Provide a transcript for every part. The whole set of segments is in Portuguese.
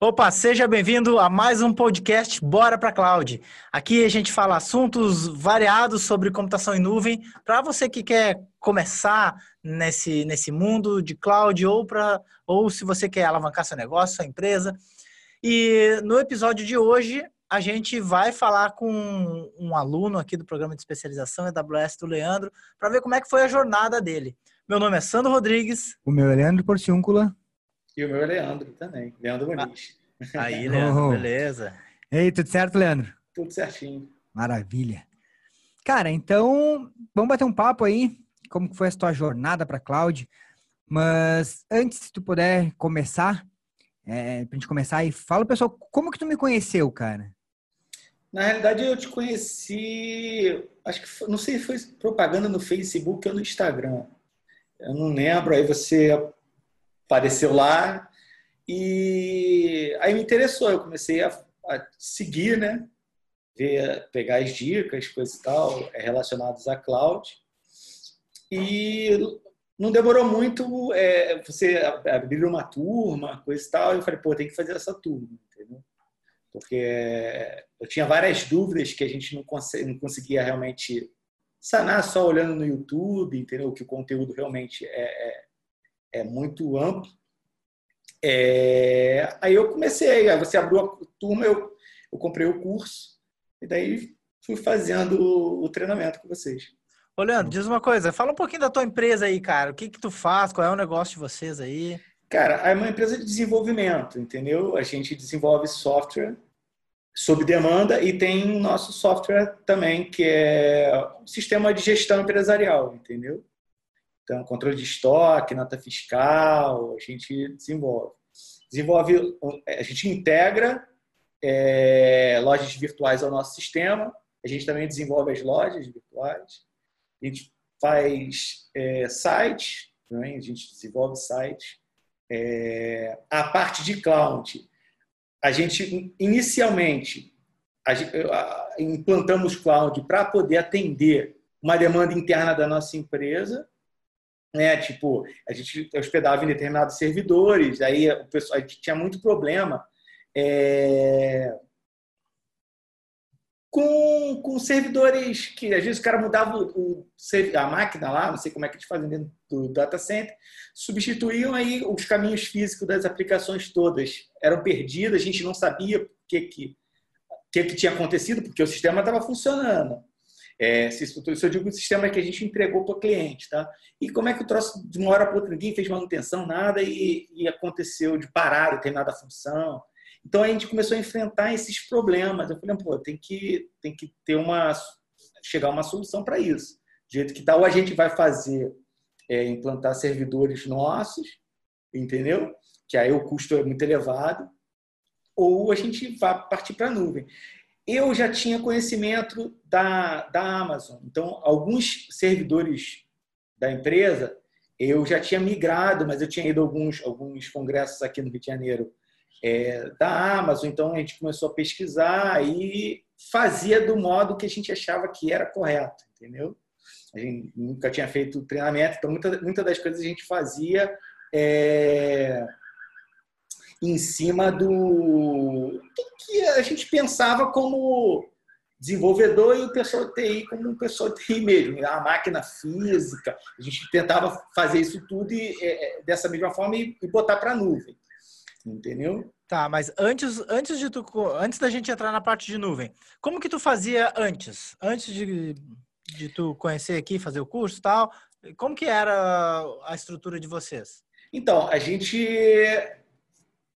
Opa, seja bem-vindo a mais um podcast Bora para Cloud. Aqui a gente fala assuntos variados sobre computação em nuvem para você que quer começar nesse, nesse mundo de cloud ou para ou se você quer alavancar seu negócio, sua empresa. E no episódio de hoje a gente vai falar com um aluno aqui do programa de especialização AWS do Leandro para ver como é que foi a jornada dele. Meu nome é Sandro Rodrigues. O meu é Leandro Porciúncula. E o meu é Leandro também, Leandro Muniz. Aí, Leandro, oh. beleza. Ei, tudo certo, Leandro? Tudo certinho. Maravilha. Cara, então, vamos bater um papo aí, como foi a tua jornada para cloud. Mas antes, se tu puder começar, é, pra gente começar aí, fala pessoal, como que tu me conheceu, cara? Na realidade, eu te conheci, acho que foi, não sei se foi propaganda no Facebook ou no Instagram. Eu não lembro. Aí você apareceu lá e aí me interessou. Eu comecei a, a seguir, né? Ver, pegar as dicas, coisas e tal, é, relacionadas à cloud. E não demorou muito, é, você abrir uma turma, coisa e tal, e eu falei, pô, tem que fazer essa turma, entendeu? Porque eu tinha várias dúvidas que a gente não, não conseguia realmente sanar só olhando no YouTube, entendeu? Que o conteúdo realmente é, é, é muito amplo. É, aí eu comecei, aí você abriu a turma, eu, eu comprei o curso e daí fui fazendo o treinamento com vocês. Ô, Leandro, diz uma coisa, fala um pouquinho da tua empresa aí, cara. O que que tu faz? Qual é o negócio de vocês aí? Cara, é uma empresa de desenvolvimento, entendeu? A gente desenvolve software sob demanda e tem o nosso software também, que é um sistema de gestão empresarial, entendeu? Então, controle de estoque, nota fiscal, a gente desenvolve. Desenvolve, a gente integra é, lojas virtuais ao nosso sistema, a gente também desenvolve as lojas virtuais, a gente faz é, sites, também, a gente desenvolve sites. É, a parte de cloud, a gente inicialmente a, implantamos cloud para poder atender uma demanda interna da nossa empresa, né? Tipo, a gente hospedava em determinados servidores, aí o pessoal, a gente tinha muito problema é, com, com servidores que às vezes o cara mudava o, a máquina lá, não sei como é que eles fazem dentro do data center, substituíam aí os caminhos físicos das aplicações todas, eram perdidos, a gente não sabia o que que, que, que tinha acontecido, porque o sistema estava funcionando. É, isso eu digo o sistema que a gente entregou para o cliente, tá? E como é que o troço de uma hora para outra ninguém fez manutenção, nada, e, e aconteceu de parar determinada função. Então a gente começou a enfrentar esses problemas. Eu falei, pô, tem que, tem que ter uma. chegar uma solução para isso. Do jeito que tal, a gente vai fazer é, implantar servidores nossos, entendeu? Que aí o custo é muito elevado, ou a gente vai partir para a nuvem eu já tinha conhecimento da, da Amazon. Então, alguns servidores da empresa eu já tinha migrado, mas eu tinha ido a alguns, alguns congressos aqui no Rio de Janeiro é, da Amazon. Então, a gente começou a pesquisar e fazia do modo que a gente achava que era correto, entendeu? A gente nunca tinha feito treinamento, então muitas muita das coisas a gente fazia é, em cima do que a gente pensava como desenvolvedor e o pessoal de TI como um pessoal de TI mesmo, a máquina física. A gente tentava fazer isso tudo e, é, é dessa mesma forma e, e botar para a nuvem. Entendeu? Tá, mas antes, antes de tu, antes da gente entrar na parte de nuvem, como que tu fazia antes? Antes de, de tu conhecer aqui, fazer o curso e tal, como que era a estrutura de vocês? Então, a gente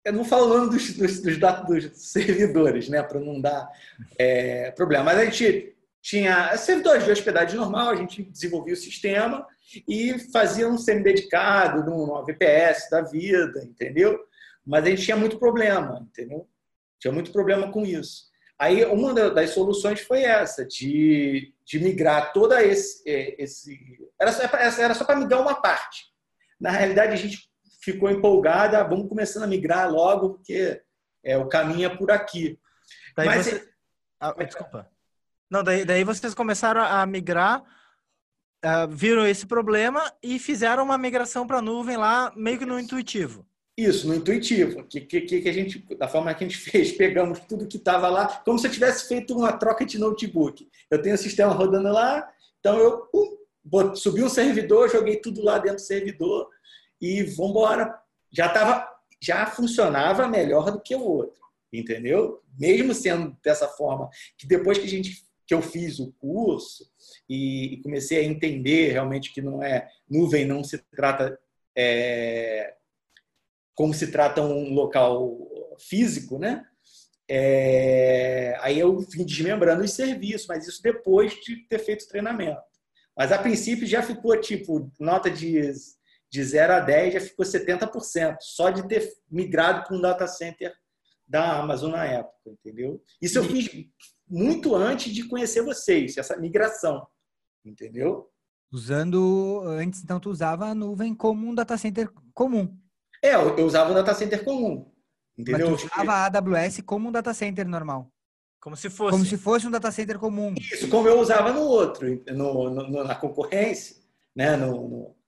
eu não falo o nome dos, dos, dos, dos servidores, né, para não dar é, problema. Mas a gente tinha servidores de hospedagem normal, a gente desenvolvia o sistema e fazia um semi-dedicado no VPS da vida, entendeu? Mas a gente tinha muito problema, entendeu? Tinha muito problema com isso. Aí uma das soluções foi essa, de, de migrar toda esse, é, esse era só, era só para migrar uma parte. Na realidade, a gente ficou empolgada, vamos começando a migrar logo, porque é, o caminho é por aqui. Daí Mas, você... ah, desculpa. Não, daí, daí vocês começaram a migrar, uh, viram esse problema e fizeram uma migração para a nuvem lá, meio que no intuitivo. Isso, no intuitivo. Que, que, que a gente, da forma que a gente fez, pegamos tudo que estava lá, como se eu tivesse feito uma troca de notebook. Eu tenho o sistema rodando lá, então eu pum, subi um servidor, joguei tudo lá dentro do servidor e vamos embora. Já tava, já funcionava melhor do que o outro, entendeu? Mesmo sendo dessa forma, que depois que a gente que eu fiz o curso e, e comecei a entender realmente que não é nuvem, não se trata é, como se trata um local físico, né? É, aí eu vim desmembrando os serviços, mas isso depois de ter feito o treinamento. Mas a princípio já ficou tipo, nota de, de 0 a 10 já ficou 70%, só de ter migrado para um data center da Amazon na época, entendeu? Isso eu fiz muito antes de conhecer vocês, essa migração, entendeu? Usando, antes então tu usava a nuvem como um data center comum. É, eu usava um data center comum. Entendeu? Mas tu usava a AWS como um data center normal. Como se fosse. Como se fosse um data center comum. Isso, como eu usava no outro, no, no na concorrência, né? No, no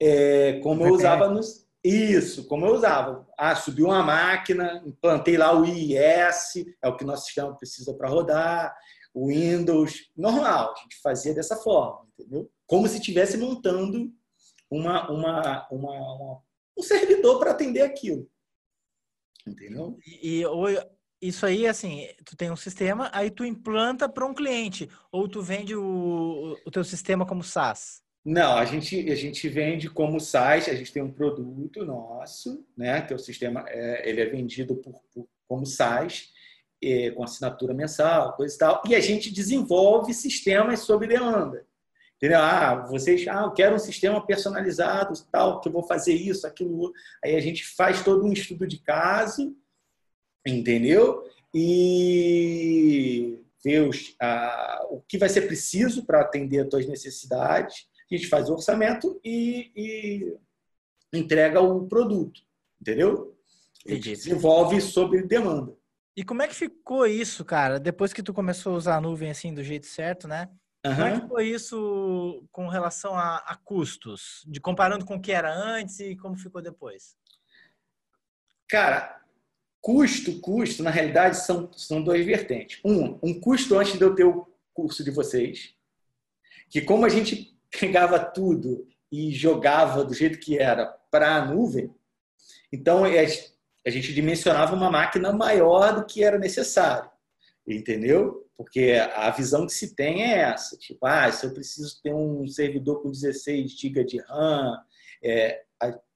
é, como eu usava nos. Isso, como eu usava. Ah, subi uma máquina, implantei lá o IIS, é o que nosso sistema precisa para rodar, o Windows, normal, a gente fazia dessa forma, entendeu? Como se estivesse montando uma, uma, uma, uma um servidor para atender aquilo. Entendeu? E, e, isso aí, assim, tu tem um sistema, aí tu implanta para um cliente, ou tu vende o, o teu sistema como SaaS? Não, a gente, a gente vende como SaaS, a gente tem um produto nosso, né, que é o sistema, é, ele é vendido por, por como SaaS, é, com assinatura mensal, coisa e tal, e a gente desenvolve sistemas sob demanda. Entendeu? Ah, vocês, ah, eu quero um sistema personalizado, tal, que eu vou fazer isso, aquilo. Aí a gente faz todo um estudo de caso, entendeu? E vê os, ah, o que vai ser preciso para atender as tuas necessidades. A gente faz o orçamento e, e entrega o produto, entendeu? Entendi. Desenvolve sob demanda. E como é que ficou isso, cara? Depois que tu começou a usar a nuvem assim do jeito certo, né? Uhum. Como é que foi isso com relação a, a, custos? De comparando com o que era antes e como ficou depois? Cara, custo, custo, na realidade, são, são duas vertentes. Um, um custo antes de eu ter o curso de vocês, que como a gente pegava tudo e jogava do jeito que era para a nuvem, então a gente dimensionava uma máquina maior do que era necessário, entendeu? Porque a visão que se tem é essa, tipo, ah, se eu preciso ter um servidor com 16 GB de RAM, é,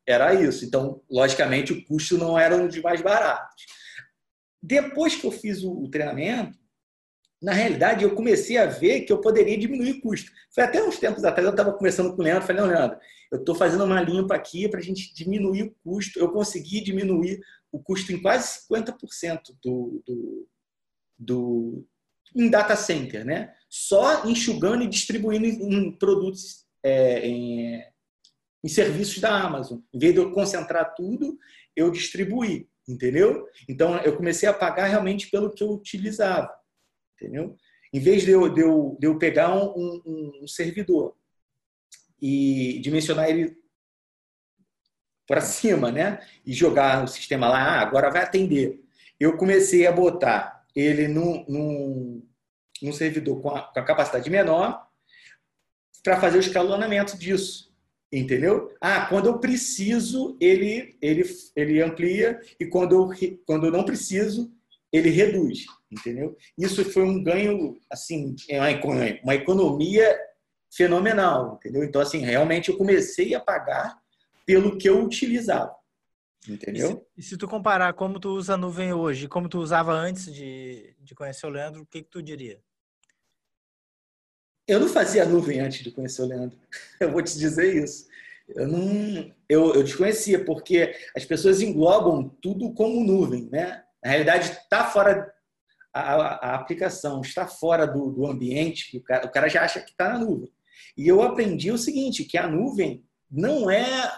era isso. Então, logicamente, o custo não era um dos mais baratos. Depois que eu fiz o, treinamento, na realidade, eu comecei a ver que eu poderia diminuir custo. Foi até uns tempos atrás, eu estava conversando com o Leandro, falei, Leandro, eu estou fazendo uma limpa aqui para a gente diminuir o custo. Eu consegui diminuir o custo em quase 50% do, do, do, em data center, né? Só enxugando e distribuindo em produtos, é, em, em, serviços da Amazon. Em vez de eu concentrar tudo, eu distribuí, entendeu? Então, eu comecei a pagar realmente pelo que eu utilizava, entendeu? Em vez de eu, de eu, de eu pegar um, um, um servidor e dimensionar ele para cima, né? E jogar o sistema lá, ah, agora vai atender. Eu comecei a botar ele num, num, num servidor com a, com a capacidade menor para fazer o escalonamento disso. Entendeu? Ah, quando eu preciso, ele, ele, ele amplia e quando eu, quando eu não preciso, ele reduz. Entendeu? Isso foi um ganho, assim, é uma economia fenomenal. Entendeu? Então, assim, realmente eu comecei a pagar pelo que eu utilizava. Entendeu? E se, e se, tu comparar como tu usa a nuvem hoje e como tu usava antes de, de conhecer o Leandro, o que, que tu diria? Eu não fazia nuvem antes de conhecer o Leandro. Eu vou te dizer isso. Eu não, eu, eu desconhecia porque as pessoas englobam tudo como nuvem, né? Na realidade, está fora a, a, aplicação, está fora do, do ambiente. O cara, o cara já acha que está na nuvem. E eu aprendi o seguinte, que a nuvem não é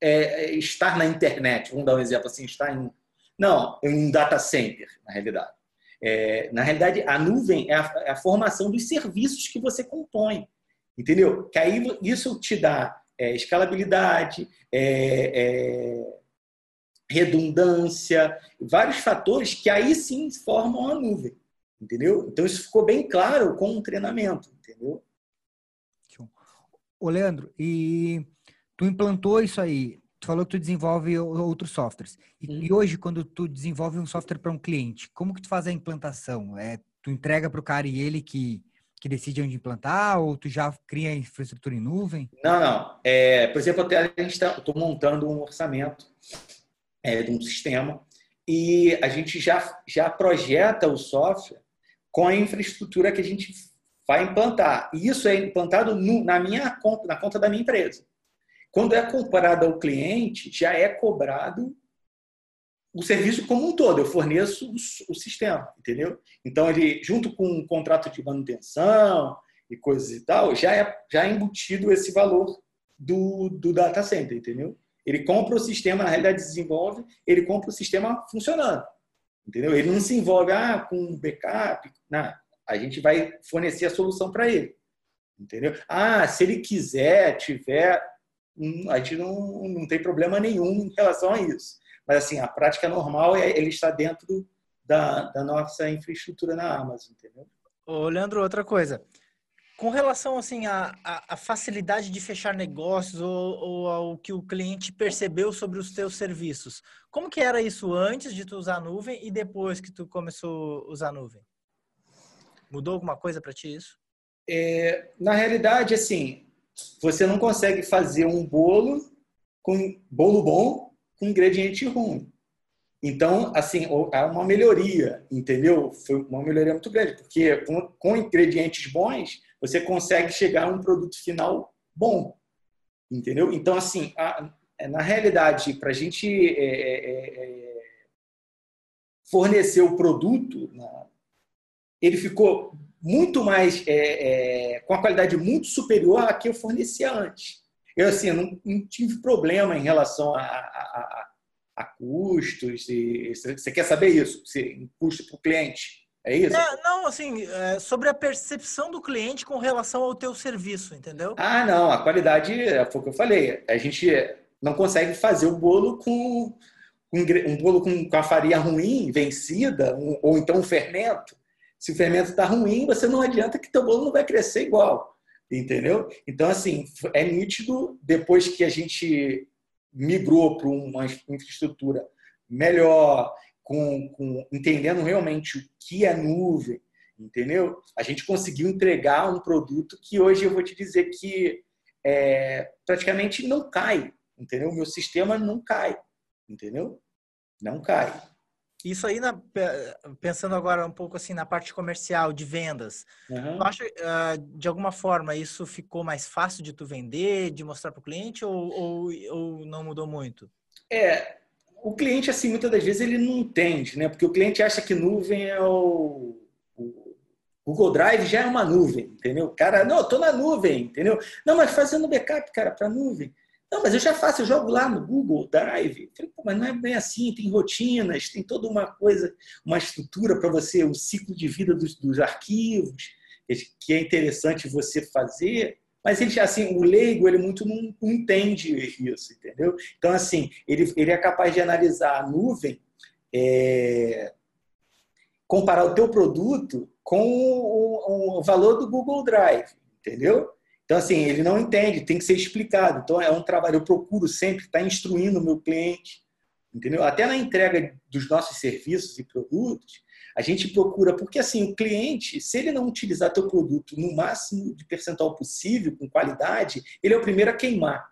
é, é, estar na internet, vamos dar um exemplo assim, estar em. Não, em um data center, na realidade. É, na realidade, a nuvem é a, é a, formação dos serviços que você compõe, entendeu? Que aí isso te dá é, escalabilidade, é, redundância, vários fatores que aí sim formam a nuvem, entendeu? Então isso ficou bem claro com o treinamento, entendeu? Ô, Leandro, e tu implantou isso aí, tu falou que tu desenvolve outros softwares. E, hum. e hoje, quando tu desenvolve um software para um cliente, como que tu faz a implantação? É, tu entrega para o cara e ele que, que decide onde implantar, ou tu já cria infraestrutura em nuvem? Não, não. É, por exemplo, até a gente está montando um orçamento é, de um sistema e a gente já, já projeta o software com a infraestrutura que a gente vai implantar. E isso é implantado no, na minha conta, na conta da minha empresa. Quando é comparado ao cliente, já é cobrado o serviço como um todo. Eu forneço o, o sistema, entendeu? Então, ele, junto com um contrato de manutenção e coisas e tal, já é, já é embutido esse valor do, do data center, entendeu? Ele compra o sistema, na realidade desenvolve, ele compra o sistema funcionando. Entendeu? Ele não se envolve ah, com backup, não a gente vai fornecer a solução para ele. Entendeu? Ah, se ele quiser, tiver, hum, a gente não, não tem problema nenhum em relação a isso. Mas, assim, a prática normal é ele estar dentro da, da nossa infraestrutura na Amazon, entendeu? Ô, Leandro, outra coisa. Com relação assim à, à, facilidade de fechar negócios ou, ou, ao que o cliente percebeu sobre os teus serviços, como que era isso antes de tu usar a nuvem e depois que tu começou a usar a nuvem? Mudou alguma coisa para ti isso? É, na realidade, assim, você não consegue fazer um bolo com bolo bom com ingrediente ruim. Então, assim, é uma melhoria, entendeu? Foi uma melhoria muito grande, porque com, com ingredientes bons, você consegue chegar a um produto final bom, entendeu? Então, assim, a, na realidade, para a gente é, é, é, é, fornecer o produto, ele ficou muito mais é, é, com a qualidade muito superior à que eu fornecia antes. Eu assim, não, não tive problema em relação a, a, a, a custos. E, você quer saber isso? Se, custo para o cliente? É isso? É, não, assim, é sobre a percepção do cliente com relação ao teu serviço, entendeu? Ah, não, a qualidade, foi o que eu falei. A gente não consegue fazer o bolo com um bolo com, com a farinha ruim, vencida, um, ou então um fermento. Se o fermento está ruim, você não adianta que teu bolo não vai crescer igual, entendeu? Então, assim, é nítido, depois que a gente migrou para uma infraestrutura melhor, com, com, entendendo realmente o que é nuvem, entendeu? A gente conseguiu entregar um produto que hoje eu vou te dizer que é, praticamente não cai, entendeu? O meu sistema não cai, entendeu? Não cai. Isso aí, na, pensando agora um pouco assim na parte comercial de vendas, uhum. tu acha uh, de alguma forma isso ficou mais fácil de tu vender, de mostrar para o cliente ou, ou, ou, não mudou muito? É, o cliente assim muitas das vezes ele não entende, né? Porque o cliente acha que nuvem é o, Google Drive já é uma nuvem, entendeu? Cara, não, eu tô na nuvem, entendeu? Não, mas fazendo backup, cara, para nuvem. Não, mas eu já faço, eu jogo lá no Google Drive. Falei, mas não é bem assim, tem rotinas, tem toda uma coisa, uma estrutura para você, o um ciclo de vida dos, dos, arquivos, que é interessante você fazer. Mas ele assim, o leigo, ele muito não, entende isso, entendeu? Então, assim, ele, ele é capaz de analisar a nuvem, é, comparar o teu produto com o, o valor do Google Drive, entendeu? Então, assim, ele não entende, tem que ser explicado. Então, é um trabalho, eu procuro sempre estar instruindo o meu cliente, entendeu? Até na entrega dos nossos serviços e produtos, a gente procura, porque assim, o cliente, se ele não utilizar teu produto no máximo de percentual possível, com qualidade, ele é o primeiro a queimar.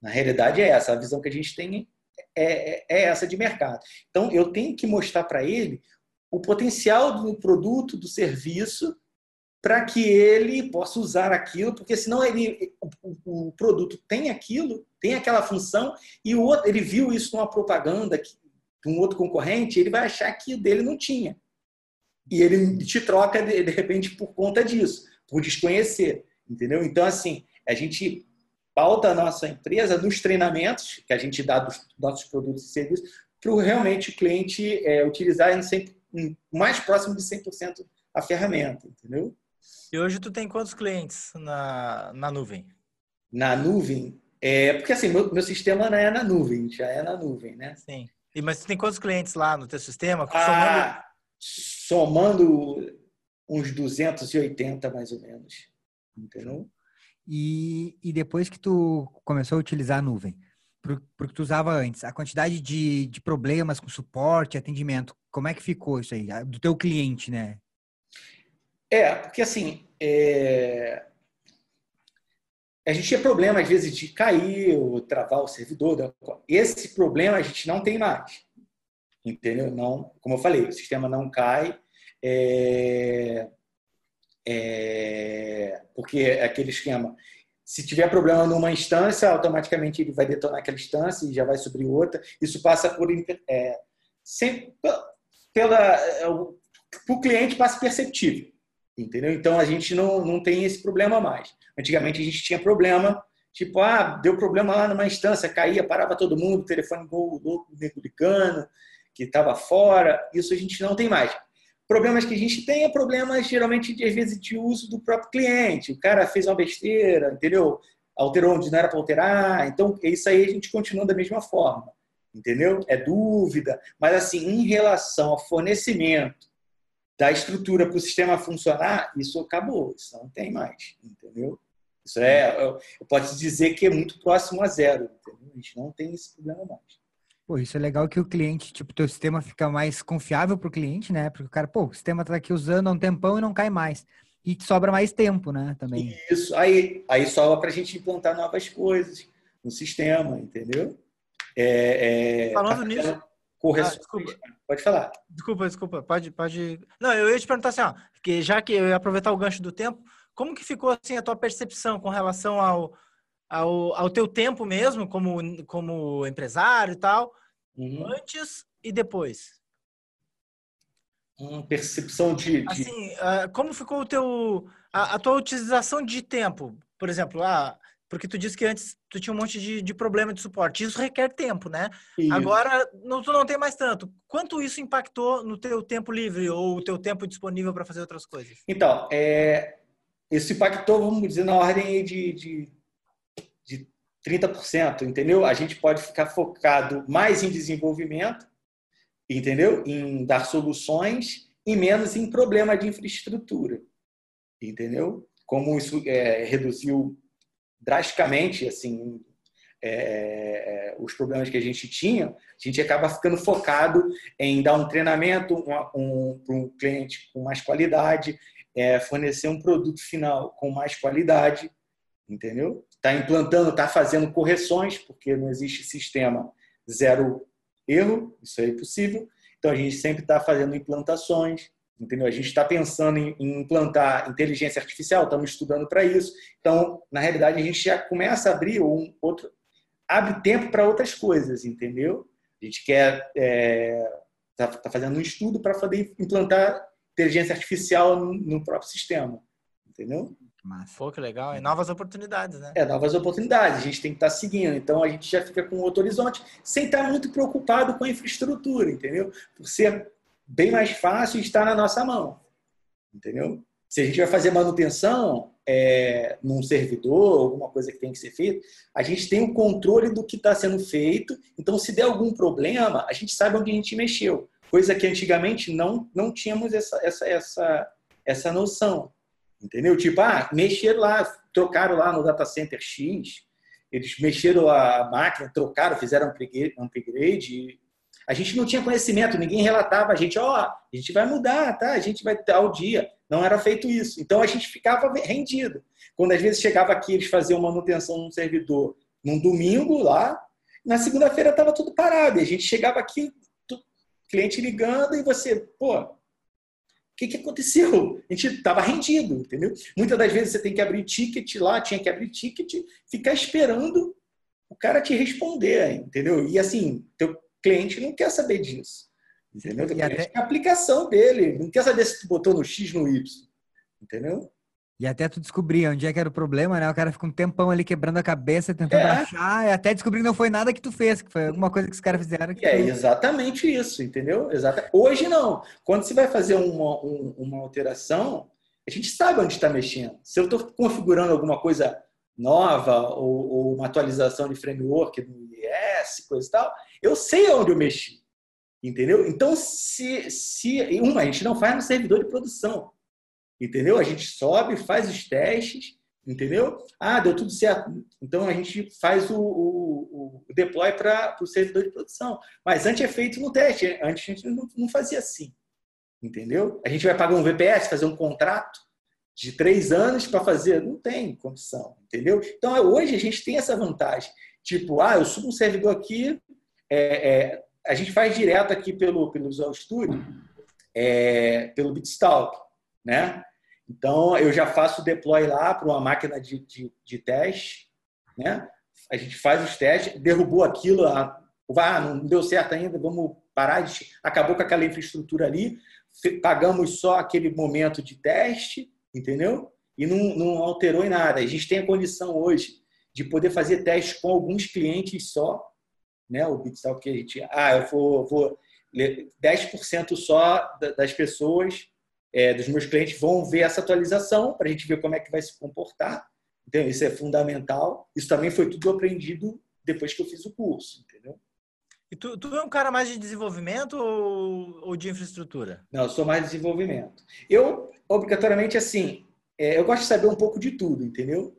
Na realidade é essa, a visão que a gente tem é, é, é essa de mercado. Então, eu tenho que mostrar para ele o potencial do produto, do serviço, para que ele possa usar aquilo, porque senão ele, o, o, produto tem aquilo, tem aquela função, e o outro, ele viu isso numa propaganda de um outro concorrente, ele vai achar que o dele não tinha. E ele te troca, de, de repente, por conta disso, por desconhecer. Entendeu? Então, assim, a gente pauta a nossa empresa nos treinamentos que a gente dá dos nossos produtos e serviços para realmente o cliente é, utilizar em 100, em mais próximo de 100% a ferramenta, entendeu? E hoje tu tem quantos clientes na, na nuvem? Na nuvem? É, porque assim, meu, meu sistema não é na nuvem, já é na nuvem, né? Sim. E, mas você tem quantos clientes lá no teu sistema? Ah, somando uns 280 mais ou menos. Entendeu? E, e depois que tu começou a utilizar a nuvem, porque tu usava antes, a quantidade de, de problemas com suporte, atendimento, como é que ficou isso aí? Do teu cliente, né? É, porque assim, é... a gente tinha problema às vezes de cair ou travar o servidor. Esse problema a gente não tem mais. Entendeu? Não, como eu falei, o sistema não cai. É... É... Porque é aquele esquema. Se tiver problema numa instância, automaticamente ele vai detonar aquela instância e já vai sobre outra. Isso passa por é, sempre pela é, o cliente passa perceptível. Entendeu? Então a gente não, não tem esse problema mais. Antigamente a gente tinha problema, tipo, ah, deu problema lá numa instância, caía, parava todo mundo, telefone louco, ligando, que estava fora. Isso a gente não tem mais. Problemas que a gente tem é problemas geralmente de às vezes de uso do próprio cliente. O cara fez uma besteira, entendeu? Alterou onde não era para alterar. Então, isso aí a gente continua da mesma forma. Entendeu? É dúvida, mas assim, em relação ao fornecimento da estrutura para o sistema funcionar, isso acabou, isso não tem mais, entendeu? Isso é, eu posso dizer que é muito próximo a zero, entendeu? A gente não tem esse problema mais. Pô, isso é legal que o cliente, tipo, teu sistema fica mais confiável para o cliente, né? Porque o cara, pô, o sistema está aqui usando há um tempão e não cai mais. E sobra mais tempo, né? Também. Isso, aí, aí sobra para a gente implantar novas coisas no sistema, entendeu? É, é, Falando tá nisso, correções. Ah, desculpa. Pode falar. Desculpa, desculpa. Pode, pode. Não, eu ia te perguntar assim, ó, que já que eu ia aproveitar o gancho do tempo, como que ficou assim a tua percepção com relação ao, ao, ao teu tempo mesmo, como, como empresário e tal, uhum. antes e depois? Uma percepção de, de... Assim, uh, como ficou o teu a, a, tua utilização de tempo? Por exemplo, ah, porque tu disse que antes tu tinha um monte de, de problema de suporte. Isso requer tempo, né? Isso. Agora não, tu não tem mais tanto. Quanto isso impactou no teu tempo livre ou o teu tempo disponível para fazer outras coisas? Então, é, isso impactou, vamos dizer, na ordem de, de, de 30%, entendeu? A gente pode ficar focado mais em desenvolvimento, entendeu? Em dar soluções e menos em problema de infraestrutura, entendeu? Como isso é, reduziu drasticamente assim é, é, os problemas que a gente tinha, a gente acaba ficando focado em dar um treinamento um, um, para um cliente com mais qualidade, é, fornecer um produto final com mais qualidade, entendeu? Está implantando, está fazendo correções, porque não existe sistema zero erro, isso é impossível. Então a gente sempre está fazendo implantações, Entendeu? A gente está pensando em, implantar inteligência artificial, estamos estudando para isso. Então, na realidade, a gente já começa a abrir um outro, abre tempo para outras coisas, entendeu? A gente quer é, tá, tá fazendo um estudo para poder implantar inteligência artificial no, no próprio sistema, entendeu? Mas, Pô, que legal. E novas oportunidades, né? É, novas oportunidades. A gente tem que estar tá seguindo. Então, a gente já fica com outro horizonte, sem estar tá muito preocupado com a infraestrutura, entendeu? Por ser bem mais fácil está na nossa mão. Entendeu? Se a gente vai fazer manutenção é, num servidor, alguma coisa que tem que ser feita, a gente tem o controle do que está sendo feito. Então, se der algum problema, a gente sabe onde a gente mexeu. Coisa que antigamente não, não tínhamos essa, essa, essa, essa noção. Entendeu? Tipo, ah, mexeram lá, trocaram lá no data center X, eles mexeram a máquina, trocaram, fizeram um upgrade, a gente não tinha conhecimento, ninguém relatava a gente, ó, oh, a gente vai mudar, tá? A gente vai dar o dia. Não era feito isso. Então a gente ficava rendido. Quando às vezes chegava aqui, eles faziam manutenção num servidor num domingo lá, na segunda-feira estava tudo parado. E a gente chegava aqui, cliente ligando e você, pô, que, que aconteceu? A gente estava rendido, entendeu? Muitas das vezes você tem que abrir ticket lá, tinha que abrir ticket, ficar esperando o cara te responder, entendeu? E assim, teu cliente não quer saber disso. Entendeu? E até... a aplicação dele. Não quer saber se tu botou no X no Y. Entendeu? E até tu descobrir onde é que era o problema, né? O cara fica um tempão ali quebrando a cabeça, tentando é. achar, e até descobrir que não foi nada que tu fez, que foi alguma coisa que os caras fizeram. Que é exatamente isso, entendeu? Exata... Hoje não. Quando você vai fazer uma, uma alteração, a gente sabe onde está mexendo. Se eu estou configurando alguma coisa nova ou, ou, uma atualização de framework no IS, coisa e tal, eu sei onde eu mexi. Entendeu? Então, se, se uma, a gente não faz no servidor de produção. Entendeu? A gente sobe, faz os testes, entendeu? Ah, deu tudo certo. Então a gente faz o, o, o deploy para o servidor de produção. Mas antes é feito no teste. Antes a gente não, não fazia assim. Entendeu? A gente vai pagar um VPS, fazer um contrato de três anos para fazer. Não tem condição, entendeu? Então hoje a gente tem essa vantagem. Tipo, ah, eu subo um servidor aqui, é, é, a gente faz direto aqui pelo, pelo Visual Studio, é, pelo Bitstalk, né? Então, eu já faço o deploy lá para uma máquina de, de, de, teste, né? A gente faz os testes, derrubou aquilo, ah, não deu certo ainda, vamos parar, de, acabou com aquela infraestrutura ali, pagamos só aquele momento de teste, entendeu? E não, não alterou em nada. A gente tem a condição hoje de poder fazer testes com alguns clientes só, né? O Bitsal que a gente, ah, eu vou, vou 10% só das pessoas, é, dos meus clientes vão ver essa atualização para a gente ver como é que vai se comportar. Então, isso é fundamental. Isso também foi tudo aprendido depois que eu fiz o curso, entendeu? E tu, tu é um cara mais de desenvolvimento ou, ou de infraestrutura? Não, eu sou mais de desenvolvimento. Eu, obrigatoriamente, assim, é, eu gosto de saber um pouco de tudo, entendeu?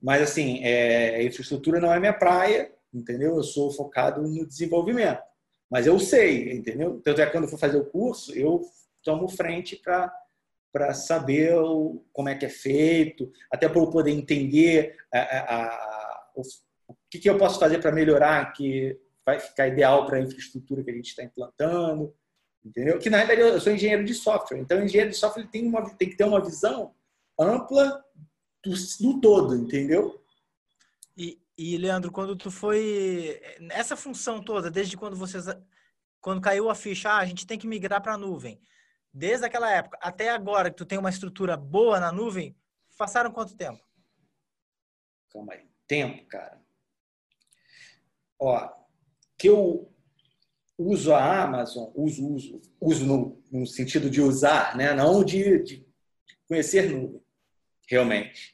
Mas, assim, é, infraestrutura não é minha praia, entendeu? Eu sou focado no desenvolvimento. Mas eu sei, entendeu? Tanto é que quando eu for fazer o curso, eu tomo frente para saber o, como é que é feito, até para eu poder entender a, a, a, o, o que, que eu posso fazer para melhorar que vai ficar ideal para a infraestrutura que a gente está implantando, entendeu? Que na realidade eu sou engenheiro de software, então engenheiro de software tem, uma, tem que ter uma visão ampla do, do todo, entendeu? E, e, Leandro, quando tu foi essa função toda, desde quando vocês quando caiu a ficha, ah, a gente tem que migrar para a nuvem. Desde aquela época até agora que tu tem uma estrutura boa na nuvem, passaram quanto tempo? Calma aí. Tempo, cara. Ó, que eu uso a Amazon, uso, uso, uso no, no sentido de usar, né? Não de, de conhecer nuvem, realmente.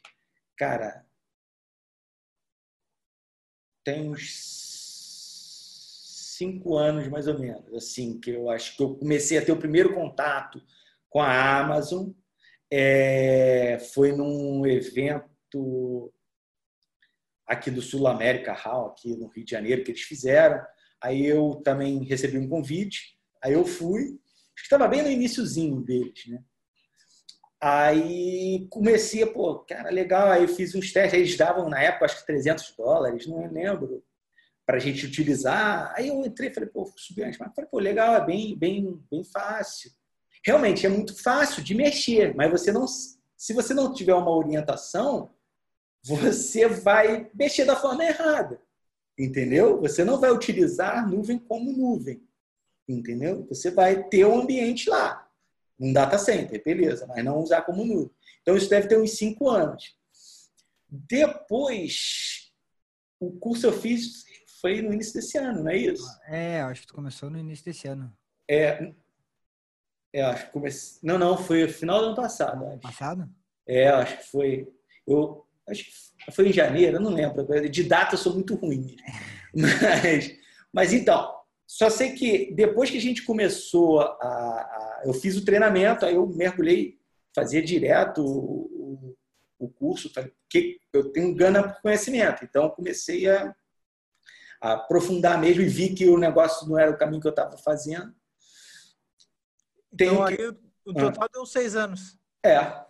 Cara, tem uns cinco anos mais ou menos, assim, que eu acho que eu comecei a ter o primeiro contato com a Amazon. É, foi num evento aqui do Sul América Hall, aqui no Rio de Janeiro, que eles fizeram. Aí eu também recebi um convite, aí eu fui. Acho que estava bem no iníciozinho deles, né? Aí comecei, pô, cara, legal. Aí fiz uns testes, eles davam na época, acho que 300 dólares, não lembro, para a gente utilizar. Aí eu entrei, falei, pô, subi mas falei, pô, legal, é bem, bem, bem fácil. Realmente é muito fácil de mexer, mas você não, se você não tiver uma orientação, você vai mexer da forma errada, entendeu? Você não vai utilizar nuvem como nuvem, entendeu? Você vai ter um ambiente lá um data center, beleza, mas não usar como nuvem. Então isso deve ter uns cinco anos. Depois, o curso eu fiz foi no início desse ano, não é isso? É, acho que tu começou no início desse ano. É, é acho que comecei. Não, não, foi no final do ano passado. Acho. Passado? É, acho que foi. Eu acho que foi em janeiro, eu não lembro. De data eu sou muito ruim. Mas, mas então, só sei que depois que a gente começou a, a eu fiz o treinamento, aí eu mergulhei, fazia direto o, o, curso, porque eu tenho gana por conhecimento. Então comecei a, aprofundar mesmo e vi que o negócio não era o caminho que eu estava fazendo. Tenho então, que... aí, o total ah. deu seis anos. É.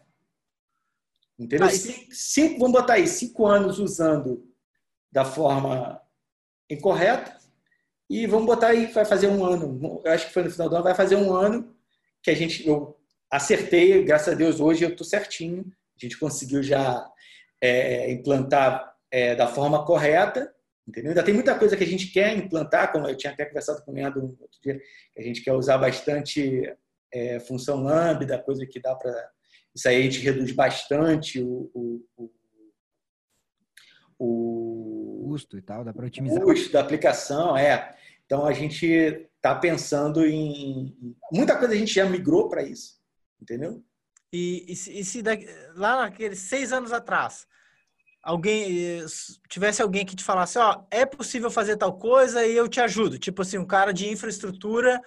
Entendeu? Ah, cinco, cinco, vamos botar aí, cinco anos usando da forma incorreta e vamos botar aí, vai fazer um ano. Eu acho que foi no final do ano, vai fazer um ano que a gente, eu acertei, graças a Deus, hoje eu estou certinho. A gente conseguiu já é, implantar é, da forma correta, entendeu? Ainda tem muita coisa que a gente quer implantar, como eu tinha até conversado com o Leandro outro dia, que a gente quer usar bastante é, função lambda, coisa que dá para. Isso aí a gente reduz bastante o, o, o o custo e tal, dá para otimizar. O custo da aplicação, é. Então a gente está pensando em. Muita coisa a gente já migrou para isso, entendeu? E, e, se, e se daqui, lá naqueles seis anos atrás, alguém tivesse alguém que te falasse, ó, é possível fazer tal coisa e eu te ajudo. Tipo assim, um cara de infraestrutura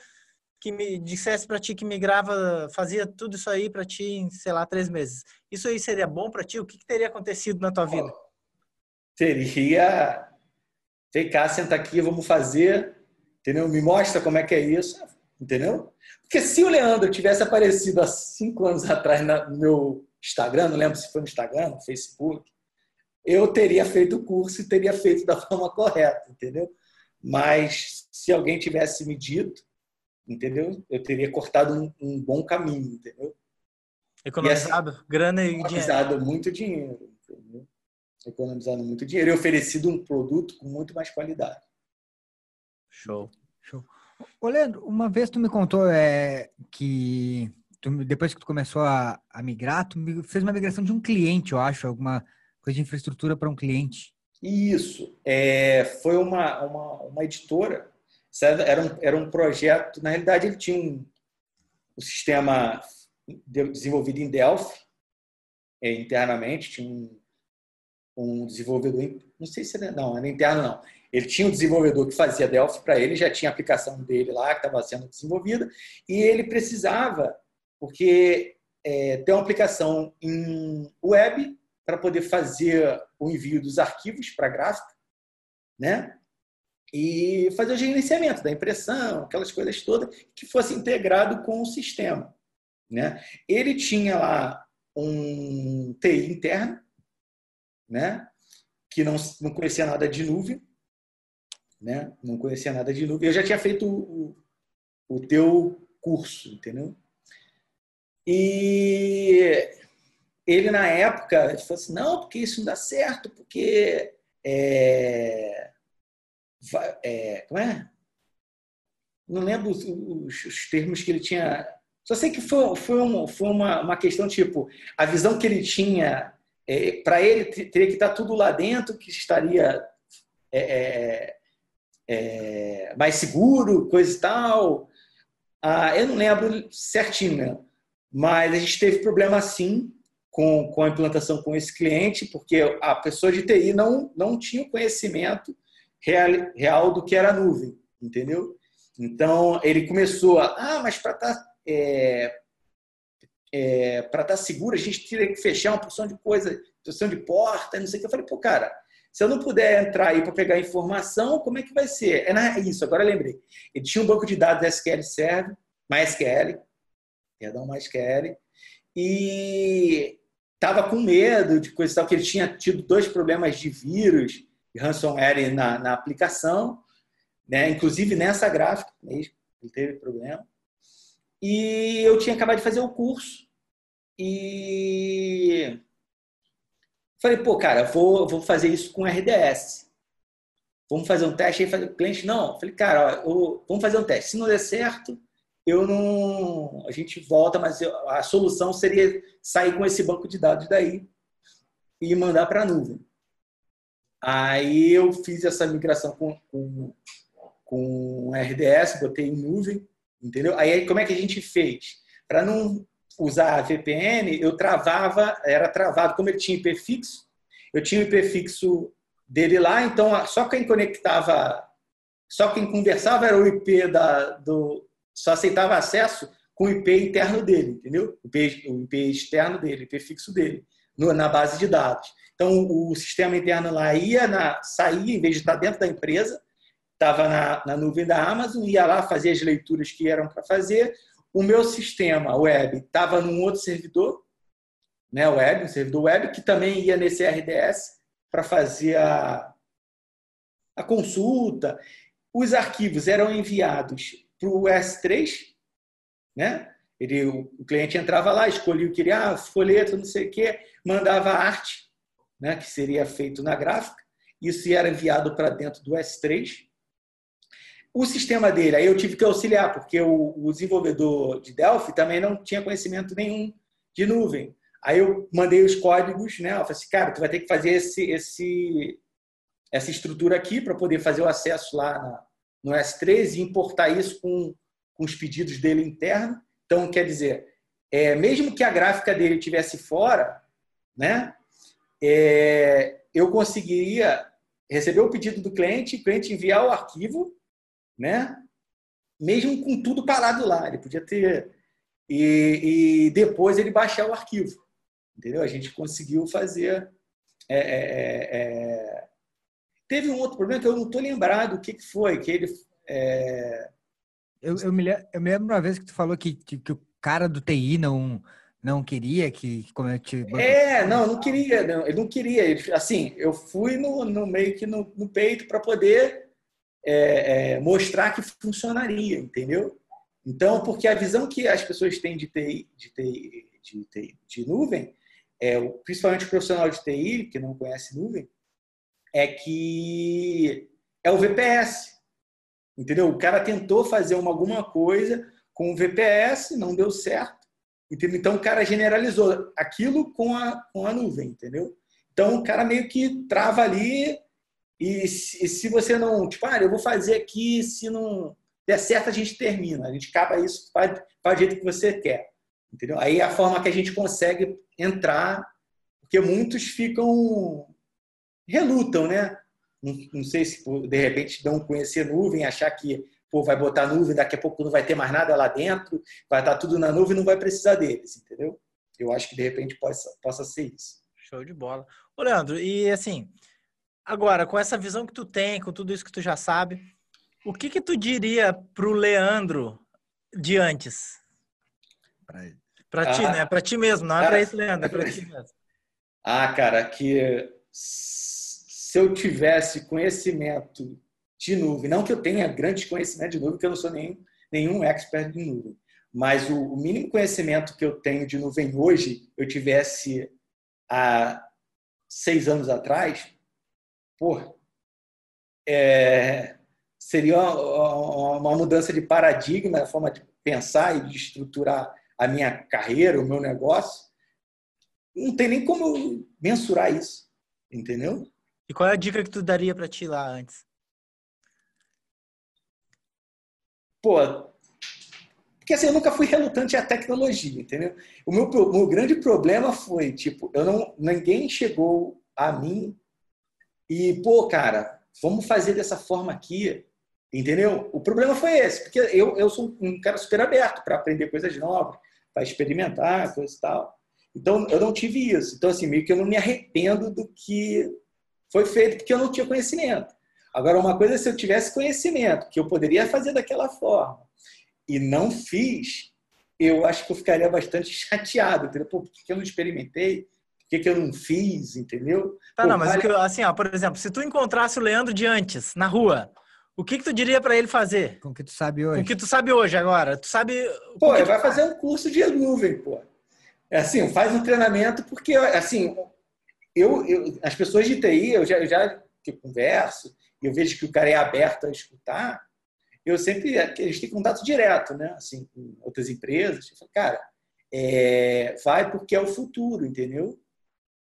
que me dissesse para ti que migrava, fazia tudo isso aí para ti em, sei lá, três meses. Isso aí seria bom para ti? O que, que, teria acontecido na tua vida? Teria. Vem cá, senta aqui, vamos fazer. Entendeu? Me mostra como é que é isso. Entendeu? Porque se o Leandro tivesse aparecido há cinco anos atrás no meu Instagram, não lembro se foi no Instagram, no Facebook, eu teria feito o curso e teria feito da forma correta, entendeu? Mas se alguém tivesse me dito, entendeu? Eu teria cortado um, um bom caminho, entendeu? Economizado assim, grana e economizado dinheiro. muito dinheiro, entendeu? Economizado muito dinheiro e oferecido um produto com muito mais qualidade. Show. Show. Ô, Leandro, uma vez tu me contou é, que tu, depois que tu começou a, a migrar, tu fez uma migração de um cliente, eu acho, alguma coisa de infraestrutura para um cliente. Isso. É, foi uma, uma, uma editora. Era um, era um projeto, na realidade, ele tinha um, um sistema desenvolvido em Delphi, é, internamente, tinha um, um desenvolvedor, não sei se era, não, era interno não. Ele tinha um desenvolvedor que fazia Delphi para ele, já tinha a aplicação dele lá que estava sendo desenvolvida, e ele precisava, porque é, tem uma aplicação em web para poder fazer o envio dos arquivos para a gráfica, né? E fazer o gerenciamento da impressão, aquelas coisas todas, que fosse integrado com o sistema. Né? Ele tinha lá um TI interno, né? que não, não conhecia nada de nuvem, né? não conhecia nada de nuvem. Eu já tinha feito o, o teu curso, entendeu? E ele na época ele falou assim, não, porque isso não dá certo, porque é, é, como é? Não lembro os, os, os, termos que ele tinha. Só sei que foi, foi, uma, foi uma, uma questão tipo a visão que ele tinha é, para ele teria que estar tudo lá dentro, que estaria é, é, é, mais seguro, coisa e tal. Ah, eu não lembro certinho, né? mas a gente teve problema assim com, com a implantação com esse cliente, porque a pessoa de TI não, não tinha o conhecimento real, real do que era nuvem, entendeu? Então, ele começou a, ah, mas para estar tá, é, é, para estar tá seguro, a gente teria que fechar uma porção de coisa, porção de porta, não sei o que. Eu falei, pô, cara, se eu não puder entrar aí para pegar informação, como é que vai ser? É isso, agora lembrei. Ele tinha um banco de dados SQL Server, MySQL, perdão, MySQL, e estava com medo de coisa tal, que ele tinha tido dois problemas de vírus e ransomware na, na aplicação, né? inclusive nessa gráfica mesmo, ele teve problema. E eu tinha acabado de fazer o curso e falei, pô, cara, vou, vou fazer isso com RDS. Vamos fazer um teste aí, o cliente, não. Falei, cara, ó, eu, vamos fazer um teste. Se não der certo, eu não. A gente volta, mas eu, a solução seria sair com esse banco de dados daí e mandar para a nuvem. Aí eu fiz essa migração com, com, com RDS, botei em nuvem, entendeu? Aí como é que a gente fez? Para não usar a VPN, eu travava, era travado, como ele tinha IP fixo, eu tinha o IP fixo dele lá, então só quem conectava, só quem conversava era o IP da, do, só aceitava acesso com o IP interno dele, entendeu? O IP, o IP externo dele, o IP fixo dele, no, na base de dados. Então, o sistema interno lá ia na, saía, em vez de estar dentro da empresa, estava na, na nuvem da Amazon, ia lá fazer as leituras que eram para fazer. O meu sistema web estava num outro servidor, né, web, um servidor web, que também ia nesse RDS para fazer a, a consulta. Os arquivos eram enviados para o S3, né? Ele, o cliente entrava lá, escolhia o que queria, ah, folheto, não sei o quê, mandava arte, né, que seria feito na gráfica. Isso era enviado para dentro do S3. O sistema dele, aí eu tive que auxiliar, porque o, o desenvolvedor de Delphi também não tinha conhecimento nenhum de nuvem. Aí eu mandei os códigos, né? Eu falei assim, cara, tu vai ter que fazer esse, esse, essa estrutura aqui para poder fazer o acesso lá na, no S3 e importar isso com, com os pedidos dele interno. Então, quer dizer, é, mesmo que a gráfica dele tivesse fora, né, é, eu conseguiria receber o pedido do cliente, o cliente enviar o arquivo, né? Mesmo com tudo parado lá, ele podia ter e, e depois ele baixar o arquivo, entendeu? A gente conseguiu fazer. É, é, é, é teve um outro problema que eu não estou lembrado o que, que foi, que ele é, eu, eu, me, eu me lembro uma vez que tu falou que, que o cara do TI não não queria que comete. É, não, não queria, não, ele não queria. Assim, eu fui no, no meio que no, no peito para poder é, é, mostrar que funcionaria, entendeu? Então, porque a visão que as pessoas têm de TI, de, TI, de, TI, de nuvem, é, principalmente o profissional de TI, que não conhece nuvem, é que é o VPS. Entendeu? O cara tentou fazer uma, alguma coisa com o VPS, não deu certo Entendeu? Então o cara generalizou aquilo com a, com a nuvem, entendeu? Então o cara meio que trava ali e se, se você não, tipo, ah, eu vou fazer aqui, se não der certo a gente termina, a gente acaba isso, faz, faz jeito que você quer, entendeu? Aí é a forma que a gente consegue entrar, porque muitos ficam relutam, né? Não, não sei se de repente não conhecer nuvem, achar que pô, vai botar nuvem, daqui a pouco não vai ter mais nada lá dentro, vai estar tudo na nuvem, não vai precisar deles, entendeu? Eu acho que de repente possa, possa ser isso. Show de bola. Ô, Leandro, e assim, agora, com essa visão que tu tem, com tudo isso que tu já sabe, o que que tu diria pro Leandro de antes? Pra, pra ah, ti, né? Pra ti mesmo, não é pra esse Leandro, é pra ti mesmo. Ah, cara, que se eu tivesse conhecimento de nuvem. Não que eu tenha grande conhecimento de nuvem, porque eu não sou nenhum, nenhum expert de nuvem. Mas o, o mínimo conhecimento que eu tenho de nuvem hoje, eu tivesse há seis anos atrás, pô, é, seria uma, uma, mudança de paradigma, a forma de pensar e de estruturar a minha carreira, o meu negócio. Não tem nem como mensurar isso, entendeu? E qual é a dica que tu daria para ti lá antes? pô, porque assim, eu nunca fui relutante à tecnologia, entendeu? O meu, o meu grande problema foi, tipo, eu não, ninguém chegou a mim e, pô, cara, vamos fazer dessa forma aqui, entendeu? O problema foi esse, porque eu, eu sou um cara super aberto para aprender coisas novas, para experimentar, coisas e tal. Então, eu não tive isso. Então, assim, meio que eu não me arrependo do que foi feito, porque eu não tinha conhecimento. Agora, uma coisa é se eu tivesse conhecimento, que eu poderia fazer daquela forma, e não fiz, eu acho que eu ficaria bastante chateado. Entendeu? Pô, por que eu não experimentei? Por que eu não fiz? Entendeu? Tá, Pô, não, mas vale... eu, assim, ó, por exemplo, se tu encontrasse o Leandro de antes, na rua, o que, que tu diria para ele fazer? Com o que tu sabe hoje. Com o que tu sabe hoje agora. Tu sabe. Pô, ele vai fazer um curso de nuvem, pô. É assim, faz um treinamento, porque, assim, eu, eu as pessoas de TI, eu já, eu já que converso, eu vejo que o cara é aberto a escutar, eu sempre, a gente tem contato direto, né? Assim, com outras empresas. Eu falo, cara, é, vai porque é o futuro, entendeu?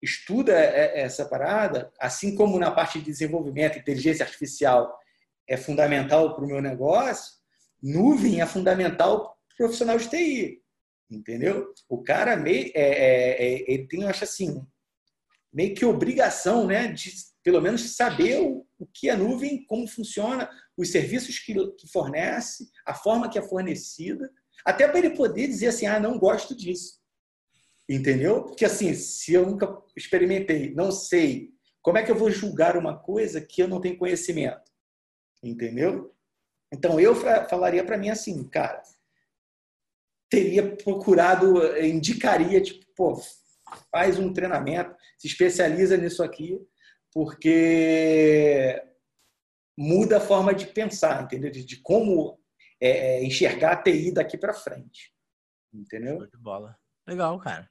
Estuda essa parada, assim como na parte de desenvolvimento, inteligência artificial é fundamental para o meu negócio, nuvem é fundamental para o profissional de TI, entendeu? O cara meio, é, é, é, ele tem, eu acho assim, meio que obrigação, né, de pelo menos saber o, o que é nuvem, como funciona, os serviços que, que fornece, a forma que é fornecida, até para ele poder dizer assim, ah, não gosto disso. Entendeu? Porque assim, se eu nunca experimentei, não sei, como é que eu vou julgar uma coisa que eu não tenho conhecimento? Entendeu? Então eu falaria para mim assim, cara, teria procurado, eh, indicaria, tipo, pô, faz um treinamento, se especializa nisso aqui, porque muda a forma de pensar, entendeu? De, de como é, é enxergar a TI daqui para frente. Entendeu? Show de bola. Legal, cara.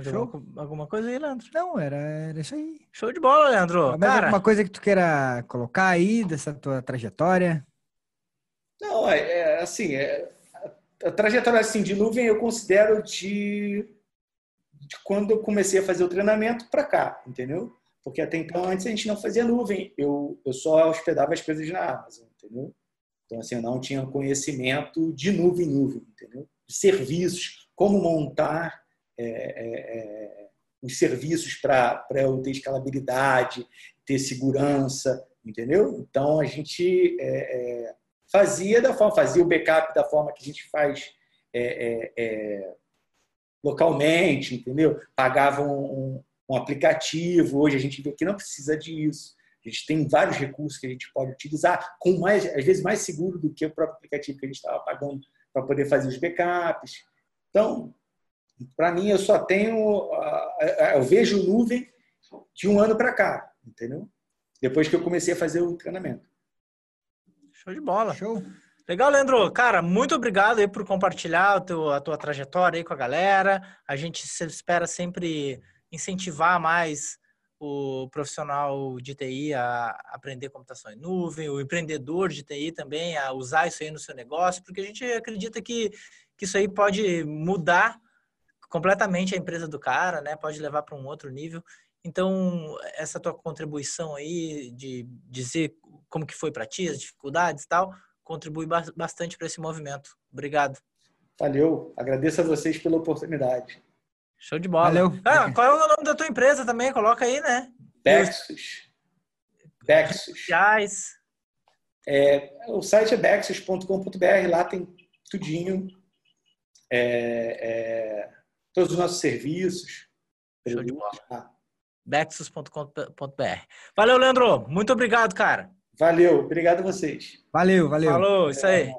Show. Alguma coisa aí, Leandro? Não, era, era isso aí. Show de bola, Leandro. Mas cara... alguma coisa que tu queira colocar aí dessa tua trajetória? Não, é, é assim, é, a trajetória assim, de nuvem eu considero de, de quando eu comecei a fazer o treinamento para cá, entendeu? Porque até então, antes a gente não fazia nuvem. Eu, eu só hospedava as coisas na Amazon, entendeu? Então, assim, eu não tinha conhecimento de nuvem nuvem, entendeu? De serviços, como montar é, é, é, os serviços para eu ter escalabilidade, ter segurança, entendeu? Então a gente é, é, fazia da forma, fazia o backup da forma que a gente faz é, é, é localmente, entendeu? Pagava um, um, aplicativo. Hoje a gente vê que não precisa disso. A gente tem vários recursos que a gente pode utilizar, com mais, às vezes mais seguro do que o próprio aplicativo que a gente estava pagando para poder fazer os backups. Então, para mim, eu só tenho, eu vejo nuvem de um ano para cá, entendeu? Depois que eu comecei a fazer o treinamento. Show de bola. Show. Legal, Leandro. Cara, muito obrigado aí por compartilhar teu, a tua trajetória aí com a galera. A gente espera sempre incentivar mais o profissional de TI a aprender computação em nuvem, o empreendedor de TI também a usar isso aí no seu negócio, porque a gente acredita que, que isso aí pode mudar completamente a empresa do cara, né? Pode levar para um outro nível. Então, essa tua contribuição aí de dizer como que foi para ti, as dificuldades e tal, contribui bastante para esse movimento. Obrigado. Valeu. Agradeço a vocês pela oportunidade. Show de bola. Valeu. Ah, qual é o nome da tua empresa também? Coloca aí, né? Bexus. Bexus. É, o site é bexus.com.br. Lá tem tudinho. É, é, todos os nossos serviços. Show de bola. Bexus.com.br. Valeu, Leandro. Muito obrigado, cara. Valeu, obrigado a vocês. Valeu, valeu. Falou, isso aí.